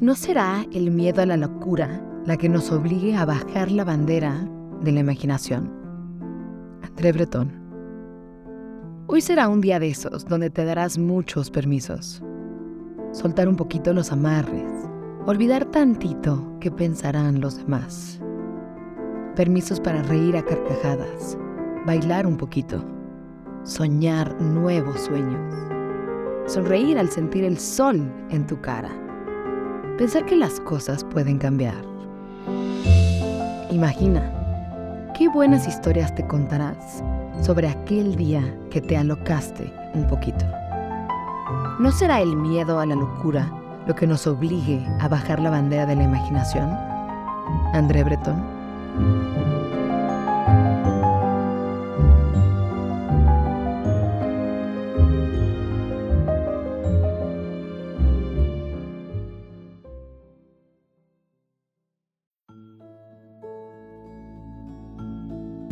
¿No será el miedo a la locura la que nos obligue a bajar la bandera de la imaginación? André Breton. Hoy será un día de esos donde te darás muchos permisos. Soltar un poquito los amarres, olvidar tantito qué pensarán los demás. Permisos para reír a carcajadas, bailar un poquito, soñar nuevos sueños, sonreír al sentir el sol en tu cara pensar que las cosas pueden cambiar. Imagina, qué buenas historias te contarás sobre aquel día que te alocaste un poquito. ¿No será el miedo a la locura lo que nos obligue a bajar la bandera de la imaginación? André Breton.